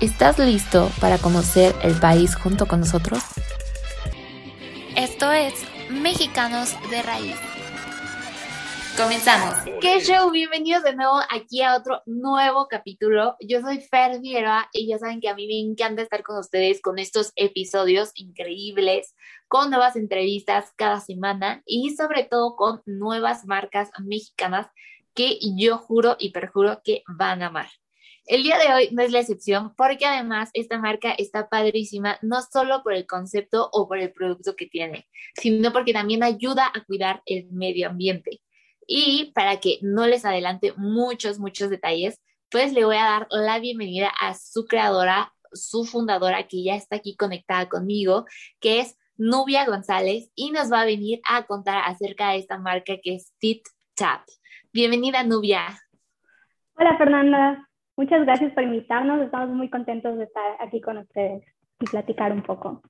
¿Estás listo para conocer el país junto con nosotros? Esto es Mexicanos de Raíz. Comenzamos. ¿Qué show? Bienvenidos de nuevo aquí a otro nuevo capítulo. Yo soy Fer Vieira y ya saben que a mí me encanta estar con ustedes con estos episodios increíbles, con nuevas entrevistas cada semana y sobre todo con nuevas marcas mexicanas que yo juro y perjuro que van a amar. El día de hoy no es la excepción porque además esta marca está padrísima no solo por el concepto o por el producto que tiene, sino porque también ayuda a cuidar el medio ambiente. Y para que no les adelante muchos, muchos detalles, pues le voy a dar la bienvenida a su creadora, su fundadora, que ya está aquí conectada conmigo, que es Nubia González, y nos va a venir a contar acerca de esta marca que es Tit Tap. Bienvenida, Nubia. Hola, Fernanda. Muchas gracias por invitarnos. Estamos muy contentos de estar aquí con ustedes y platicar un poco.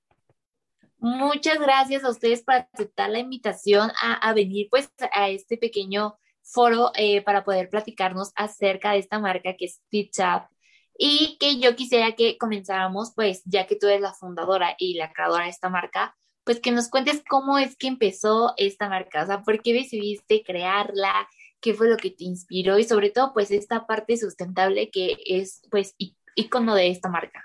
Muchas gracias a ustedes por aceptar la invitación a, venir pues a este pequeño foro eh, para poder platicarnos acerca de esta marca que es Stitch Up y que yo quisiera que comenzáramos pues ya que tú eres la fundadora y la creadora de esta marca pues que nos cuentes cómo es que empezó esta marca, o sea, por qué decidiste crearla, qué fue lo que te inspiró y sobre todo pues esta parte sustentable que es pues icono de esta marca.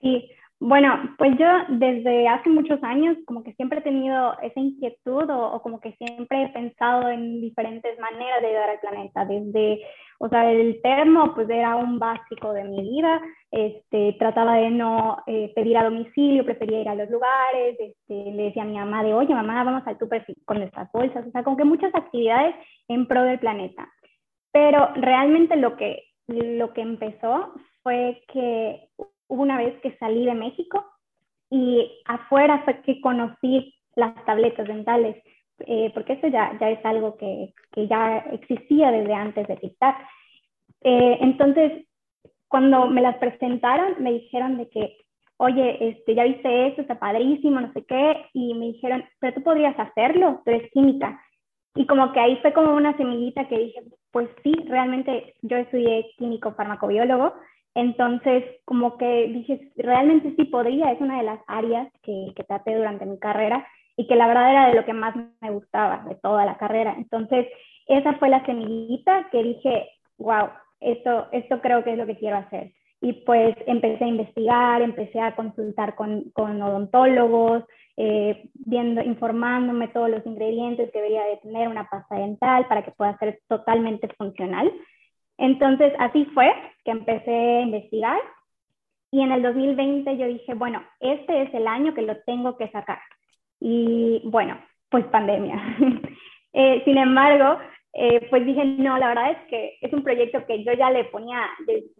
Sí, bueno, pues yo desde hace muchos años como que siempre he tenido esa inquietud o, como que siempre he pensado en diferentes maneras de ayudar al planeta, desde, o sea, el termo pues era un básico de mi vida, este, trataba de no eh, pedir a domicilio, prefería ir a los lugares, este, le decía a mi mamá de, oye mamá, vamos al súper con nuestras bolsas, o sea, como que muchas actividades en pro del planeta. Pero realmente lo que, lo que empezó fue que hubo una vez que salí de México y afuera fue que conocí las tabletas dentales, eh, porque eso ya, ya es algo que, que, ya existía desde antes de TikTok. Eh, entonces, cuando me las presentaron, me dijeron de que, oye, este, ya viste esto, está padrísimo, no sé qué, y me dijeron, pero tú podrías hacerlo, tú eres química. Y como que ahí fue como una semillita que dije, pues sí, realmente yo estudié químico farmacobiólogo, entonces, como que dije, realmente sí podría, es una de las áreas que, que traté durante mi carrera y que la verdad era de lo que más me gustaba de toda la carrera. Entonces, esa fue la semillita que dije, wow, esto, esto creo que es lo que quiero hacer. Y pues empecé a investigar, empecé a consultar con, con odontólogos, eh, viendo, informándome todos los ingredientes que debería de tener una pasta dental para que pueda ser totalmente funcional. Entonces, así fue que empecé a investigar y en el 2020 yo dije, bueno, este es el año que lo tengo que sacar. Y bueno, pues pandemia. eh, sin embargo, eh, pues dije, no, la verdad es que es un proyecto que yo ya le ponía,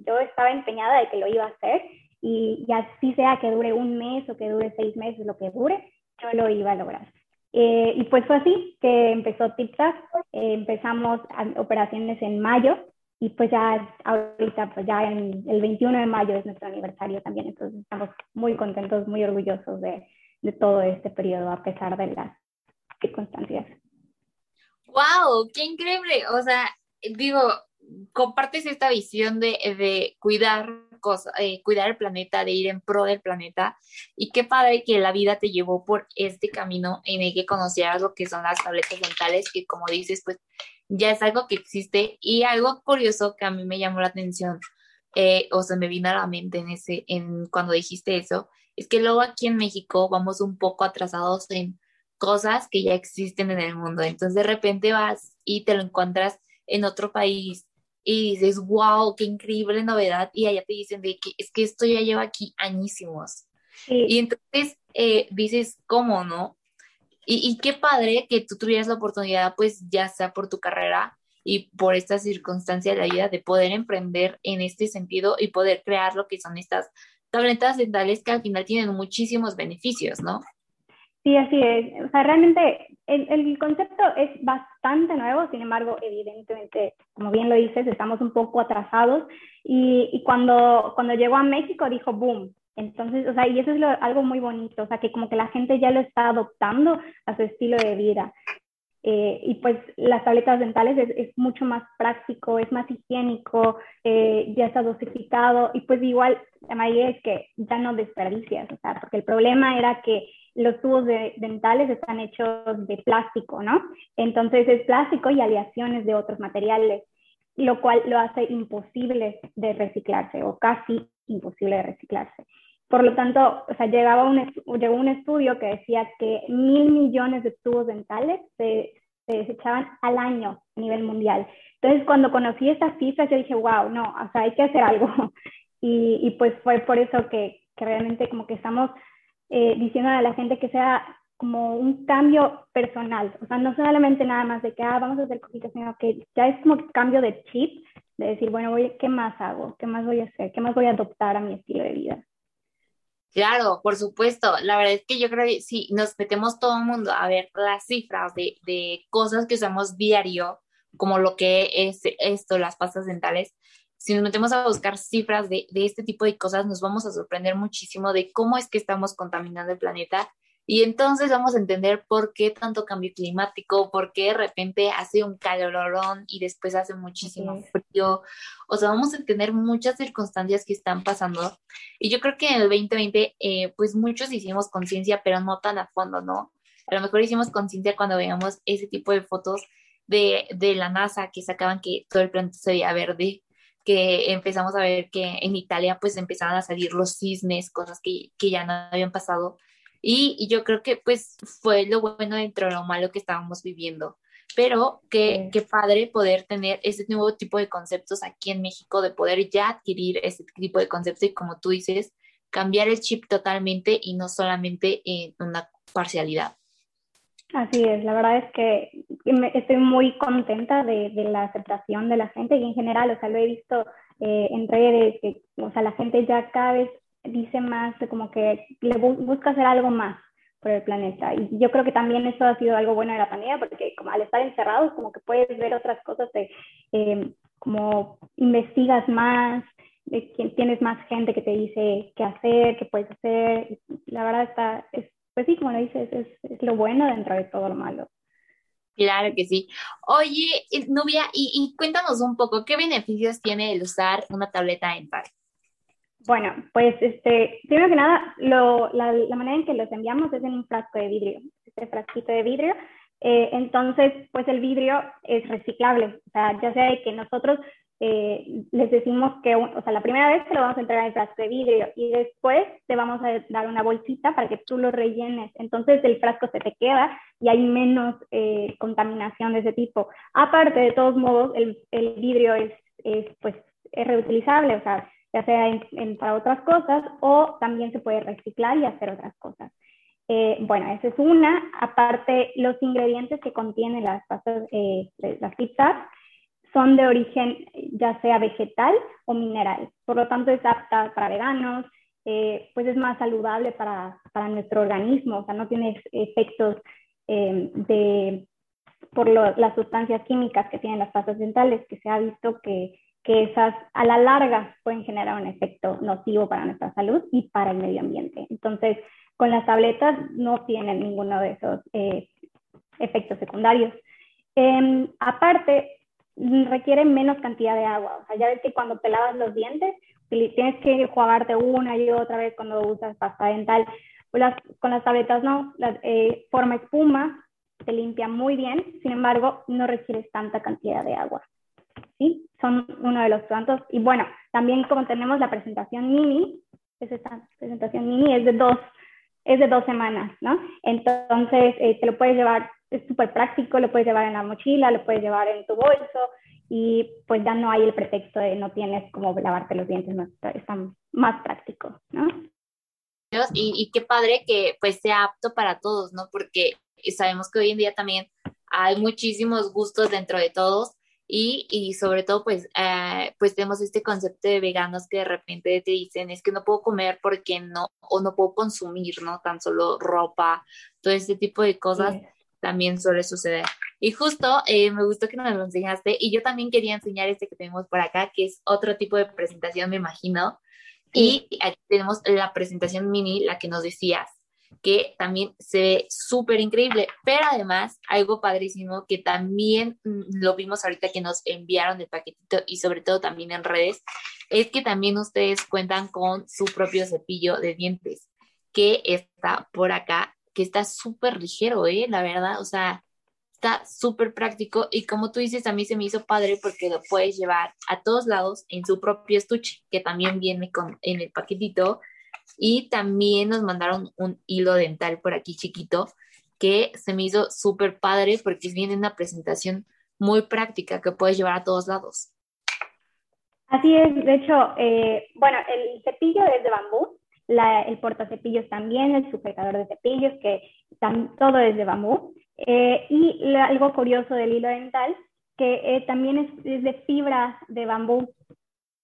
yo estaba empeñada de que lo iba a hacer y, y, así sea que dure un mes o que dure seis meses, lo que dure, yo lo iba a lograr. Eh, y pues fue así que empezó TipTap, eh, empezamos operaciones en mayo y pues ya ahorita, pues ya en el 21 de mayo es nuestro aniversario también, entonces estamos muy contentos, muy orgullosos de, de todo este periodo a pesar de las circunstancias. ¡Wow! ¡Qué increíble! O sea, digo, compartes esta visión de, de cuidar cosas, eh, cuidar el planeta, de ir en pro del planeta. Y qué padre que la vida te llevó por este camino en el que conocieras lo que son las tabletas mentales, que como dices, pues ya es algo que existe y algo curioso que a mí me llamó la atención eh, o se me vino a la mente en ese, en cuando dijiste eso, es que luego aquí en México vamos un poco atrasados en cosas que ya existen en el mundo. Entonces de repente vas y te lo encuentras en otro país y dices, wow, qué increíble novedad. Y allá te dicen de que es que esto ya lleva aquí añísimos. Y entonces eh, dices, ¿cómo no? Y, qué padre que tú tuvieras la oportunidad, pues ya sea por tu carrera y por estas circunstancias de la vida, de poder emprender en este sentido y poder crear lo que son estas tabletas dentales que al final tienen muchísimos beneficios, ¿no? Sí, así es. O sea, realmente el, el, concepto es bastante nuevo, sin embargo, evidentemente, como bien lo dices, estamos un poco atrasados y, y cuando, cuando llegó a México dijo, boom. Entonces, o sea, y eso es algo muy bonito, o sea, que como que la gente ya lo está adoptando a su estilo de vida. Eh, y pues las tabletas dentales es, es, mucho más práctico, es más higiénico, eh, ya está dosificado y pues igual, la mayoría es que ya no desperdicias, o sea, porque el problema era que los tubos de, dentales están hechos de plástico, ¿no? Entonces es plástico y aleaciones de otros materiales, lo cual lo hace imposible de reciclarse o casi imposible de reciclarse. Por lo tanto, o sea, llegaba un, llegó un estudio que decía que mil millones de tubos dentales se, se desechaban al año a nivel mundial. Entonces, cuando conocí estas cifras, yo dije, wow, no, o sea, hay que hacer algo. Y, y pues fue por eso que, que realmente como que estamos eh, diciendo a la gente que sea como un cambio personal, o sea, no solamente nada más de que, ah, vamos a hacer cositas, sino que ya es como cambio de chip, de decir, bueno, voy, ¿qué más hago? ¿Qué más voy a hacer? ¿Qué más voy a adoptar a mi estilo de vida? Claro, por supuesto. La verdad es que yo creo que si nos metemos todo el mundo a ver las cifras de, de cosas que usamos diario, como lo que es esto, las pastas dentales, si nos metemos a buscar cifras de, de, este tipo de cosas, nos vamos a sorprender muchísimo de cómo es que estamos contaminando el planeta. Y entonces vamos a entender por qué tanto cambio climático, por qué de repente hace un calorón y después hace muchísimo frío. O sea, vamos a entender muchas circunstancias que están pasando. Y yo creo que en el 2020, eh, pues muchos hicimos conciencia, pero no tan a fondo, ¿no? A lo mejor hicimos conciencia cuando veíamos ese tipo de fotos de, de la NASA que sacaban que todo el planeta se veía verde que empezamos a ver que en Italia pues empezaban a salir los cisnes, cosas que, que ya no habían pasado. Y, y, yo creo que pues fue lo bueno dentro de lo malo que estábamos viviendo. Pero qué, qué padre poder tener ese nuevo tipo de conceptos aquí en México, de poder ya adquirir ese tipo de conceptos y como tú dices, cambiar el chip totalmente y no solamente en una parcialidad. Así es, la verdad es que estoy muy contenta de, de, la aceptación de la gente y en general, o sea, lo he visto eh, en redes, que, o sea, la gente ya cada vez dice más como que le bu busca hacer algo más por el planeta. Y yo creo que también eso ha sido algo bueno de la pandemia, porque como al estar encerrados, como que puedes ver otras cosas de, eh, como investigas más, de, tienes más gente que te dice qué hacer, qué puedes hacer. La verdad está, es pues sí, como lo dices, es, es, lo bueno dentro de todo lo malo. Claro que sí. Oye, Nubia, y, y, cuéntanos un poco, ¿qué beneficios tiene el usar una tableta dental? Bueno, pues este, primero que nada, lo, la, la, manera en que los enviamos es en un frasco de vidrio, este frasquito de vidrio. Eh, entonces, pues el vidrio es reciclable, o sea, ya sea que nosotros eh, les decimos que, o sea, la primera vez te lo vamos a entregar en frasco de vidrio y después te vamos a dar una bolsita para que tú lo rellenes. Entonces el frasco se te queda y hay menos eh, contaminación de ese tipo. Aparte, de todos modos, el, vidrio es, es, pues, es reutilizable, o sea, ya sea en, en, para otras cosas o también se puede reciclar y hacer otras cosas. Eh, bueno, esa es una. Aparte, los ingredientes que contienen las pastas, eh, las pizzas, son de origen ya sea vegetal o mineral. Por lo tanto, es apta para veganos, eh, pues es más saludable para, para, nuestro organismo, o sea, no tiene efectos eh, de, por lo, las sustancias químicas que tienen las pastas dentales, que se ha visto que, que esas a la larga pueden generar un efecto nocivo para nuestra salud y para el medio ambiente. Entonces, con las tabletas no tienen ninguno de esos eh, efectos secundarios. Eh, aparte, requiere menos cantidad de agua. O sea, ya ves que cuando te lavas los dientes, tienes que jugarte una y otra vez cuando usas pasta dental. Las, con las tabletas no, la, eh, forma espuma, te limpia muy bien, sin embargo, no requieres tanta cantidad de agua. ¿Sí? Son uno de los tantos. Y bueno, también como tenemos la presentación mini, es esta presentación mini, es de dos, es de dos semanas, ¿no? Entonces, eh, te lo puedes llevar es súper práctico, lo puedes llevar en la mochila, lo puedes llevar en tu bolso y pues ya no hay el pretexto de no tienes como lavarte los dientes, no, más práctico, ¿no? Y, y qué padre que pues sea apto para todos, ¿no? Porque sabemos que hoy en día también hay muchísimos gustos dentro de todos y, y sobre todo pues, eh, pues tenemos este concepto de veganos que de repente te dicen es que no puedo comer porque no, o no puedo consumir, ¿no? Tan solo ropa, todo este tipo de cosas también suele suceder. Y justo eh, me gustó que nos lo enseñaste y yo también quería enseñar este que tenemos por acá, que es otro tipo de presentación, me imagino. Y aquí tenemos la presentación mini, la que nos decías que también se ve súper increíble, pero además algo padrísimo que también mm, lo vimos ahorita que nos enviaron el paquetito y sobre todo también en redes, es que también ustedes cuentan con su propio cepillo de dientes, que está por acá, que está súper ligero, ¿eh? La verdad, o sea, está súper práctico y como tú dices, a mí se me hizo padre porque lo puedes llevar a todos lados en su propio estuche, que también viene con, en el paquetito y también nos mandaron un hilo dental por aquí chiquito que se me hizo súper padre porque viene una presentación muy práctica que puedes llevar a todos lados. Así es, de hecho, eh, bueno, el cepillo es de bambú, la, el portacepillos también, el sujetador de cepillos, que todo es de bambú. Eh, y algo curioso del hilo dental, que eh, también es, es, de fibra de bambú.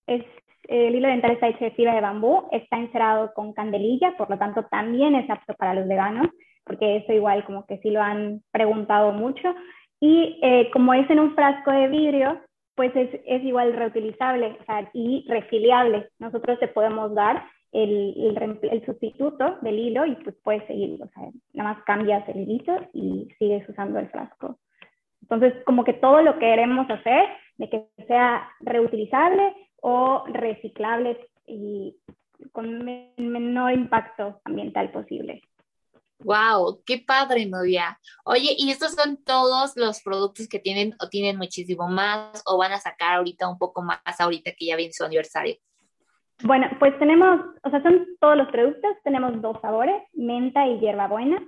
Es el hilo dental está hecho de fibra de bambú, está encerado con candelilla, por lo tanto también es apto para los veganos, porque eso igual como que sí lo han preguntado mucho. Y eh, como es en un frasco de vidrio, pues es, es igual reutilizable o sea, y refiliable. Nosotros te podemos dar el, el, el, sustituto del hilo y pues puedes seguir, o sea, nada más cambias el hilito y sigues usando el frasco. Entonces, como que todo lo que queremos hacer, de que sea reutilizable, o reciclables y con menor impacto ambiental posible. Wow, qué padre, Novia. Oye, ¿y estos son todos los productos que tienen o tienen muchísimo más o van a sacar ahorita un poco más ahorita que ya viene su aniversario? Bueno, pues tenemos, o sea, son todos los productos, tenemos dos sabores, menta y hierbabuena.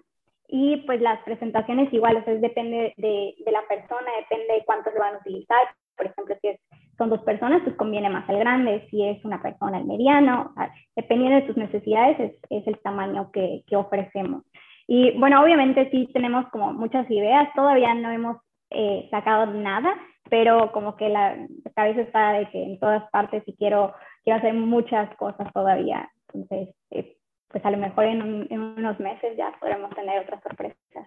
Y pues las presentaciones igual, o sea, depende de, de la persona, depende de cuántos se van a utilizar. Por ejemplo, si es son dos personas, pues conviene más el grande, si es una persona el mediano, dependiendo de tus necesidades es, es el tamaño que, que, ofrecemos. Y bueno, obviamente sí tenemos como muchas ideas, todavía no hemos eh, sacado nada, pero como que la cabeza está de que en todas partes y quiero, quiero hacer muchas cosas todavía. Entonces, eh, pues a lo mejor en, en unos meses ya podremos tener otras sorpresas.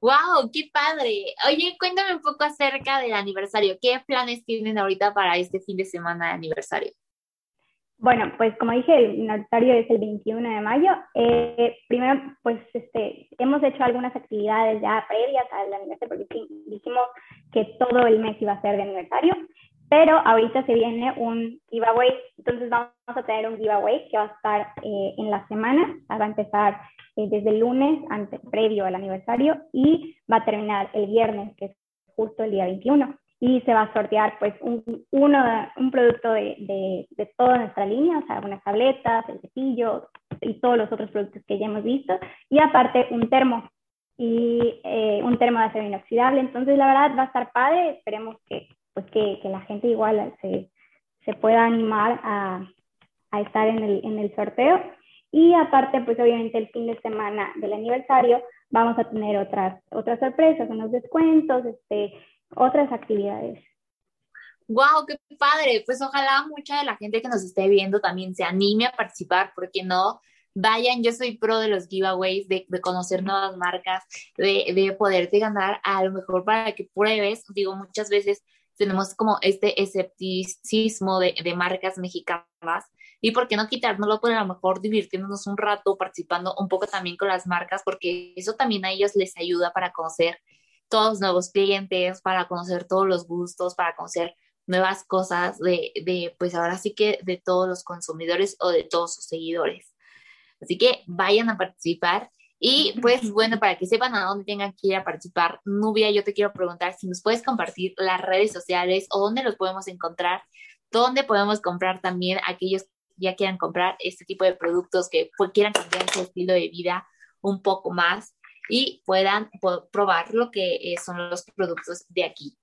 ¡Wow! ¡Qué padre! Oye, cuéntame un poco acerca del aniversario. ¿Qué planes tienen ahorita para este fin de semana de aniversario? Bueno, pues como dije, el aniversario es el 21 de mayo. Eh, primero, pues este, hemos hecho algunas actividades ya previas al aniversario porque dijimos que todo el mes iba a ser de aniversario, pero ahorita se viene un giveaway, entonces vamos a tener un giveaway que va a estar eh, en la semana, va a empezar eh, desde el lunes antes, previo al aniversario y va a terminar el viernes, que es justo el día 21. Y se va a sortear pues un, uno, un producto de, de, de toda nuestra línea, o sea, unas tabletas, el cepillo y todos los otros productos que ya hemos visto. Y aparte un termo y eh, un termo de acero inoxidable. Entonces, la verdad va a estar padre. Esperemos que, pues, que, que la gente igual se, se pueda animar a, a estar en el, en el sorteo. Y aparte, pues obviamente el fin de semana del aniversario vamos a tener otras, otras sorpresas, unos descuentos, este, otras actividades. ¡Wow! ¡Qué padre! Pues ojalá mucha de la gente que nos esté viendo también se anime a participar, porque no, vayan, yo soy pro de los giveaways, de, de conocer nuevas marcas, de, de, poderte ganar a lo mejor para que pruebes. Digo, muchas veces tenemos como este escepticismo de, de marcas mexicanas y por qué no quitárnoslo, pues a lo mejor divirtiéndonos un rato, participando un poco también con las marcas, porque eso también a ellos les ayuda para conocer todos los nuevos clientes, para conocer todos los gustos, para conocer nuevas cosas de, de, pues ahora sí que de todos los consumidores o de todos sus seguidores. Así que vayan a participar. Y pues bueno, para que sepan a dónde tengan que ir a participar, Nubia, yo te quiero preguntar si nos puedes compartir las redes sociales o dónde los podemos encontrar, dónde podemos comprar también aquellos ya quieran comprar este tipo de productos, que pues, quieran cambiar su estilo de vida un poco más y puedan probar lo que eh, son los productos de aquí.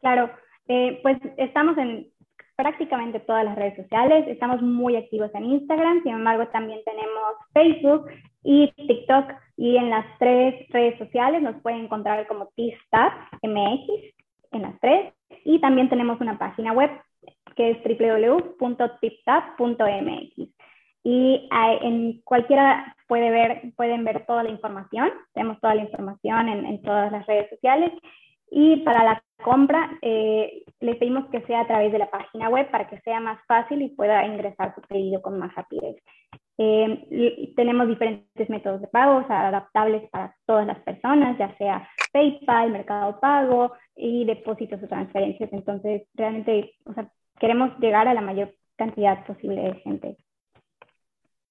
Claro, eh, pues estamos en prácticamente todas las redes sociales, estamos muy activos en Instagram, sin embargo también tenemos Facebook y TikTok y en las tres redes sociales nos pueden encontrar como Tista MX en las tres. Y también tenemos una página web que es www.tiptap.mx. Y en cualquiera puede ver, pueden ver toda la información. Tenemos toda la información en, en todas las redes sociales. Y para la compra, eh, le pedimos que sea a través de la página web para que sea más fácil y pueda ingresar su pedido con más rapidez. Eh, tenemos diferentes métodos de pago adaptables para todas las personas, ya sea PayPal, Mercado Pago y depósitos o transferencias. Entonces, realmente o sea, queremos llegar a la mayor cantidad posible de gente.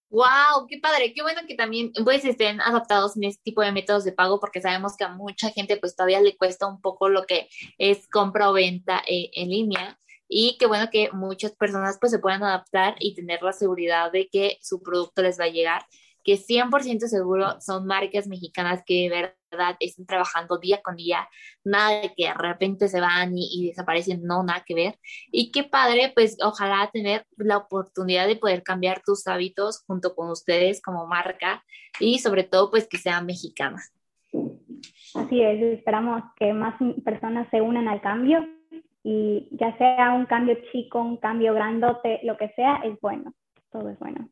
Wow, qué padre, qué bueno que también pues estén adaptados en este tipo de métodos de pago porque sabemos que a mucha gente pues todavía le cuesta un poco lo que es compra o venta eh, en línea y qué bueno que muchas personas pues se puedan adaptar y tener la seguridad de que su producto les va a llegar que 100% seguro son marcas mexicanas que de verdad están trabajando día con día, nada de que de repente se van y, desaparecen, no, nada que ver. Y qué padre, pues ojalá tener la oportunidad de poder cambiar tus hábitos junto con ustedes como marca y sobre todo pues que sean mexicanas. Así es, esperamos que más personas se unan al cambio y ya sea un cambio chico, un cambio grandote, lo que sea, es bueno, todo es bueno.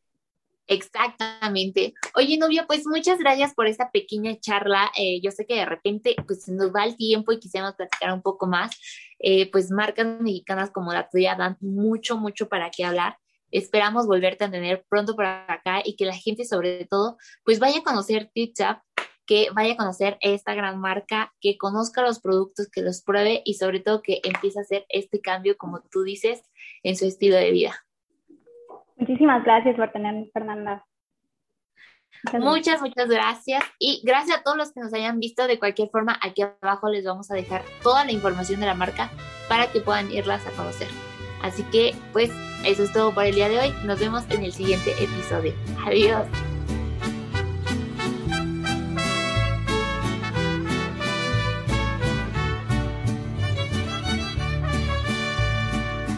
Exactamente. Oye, novia, pues muchas gracias por esta pequeña charla. Eh, yo sé que de repente pues nos va el tiempo y quisiéramos platicar un poco más. Eh, pues marcas mexicanas como la tuya dan mucho, mucho para qué hablar. Esperamos volverte a tener pronto por acá y que la gente sobre todo pues vaya a conocer TipTap, que vaya a conocer esta gran marca, que conozca los productos, que los pruebe y sobre todo que empiece a hacer este cambio, como tú dices, en su estilo de vida. Muchísimas gracias por tenerme, Fernanda. Muchas, muchas gracias. Y gracias a todos los que nos hayan visto. De cualquier forma, aquí abajo les vamos a dejar toda la información de la marca para que puedan irlas a conocer. Así que, pues, eso es todo por el día de hoy. Nos vemos en el siguiente episodio. Adiós.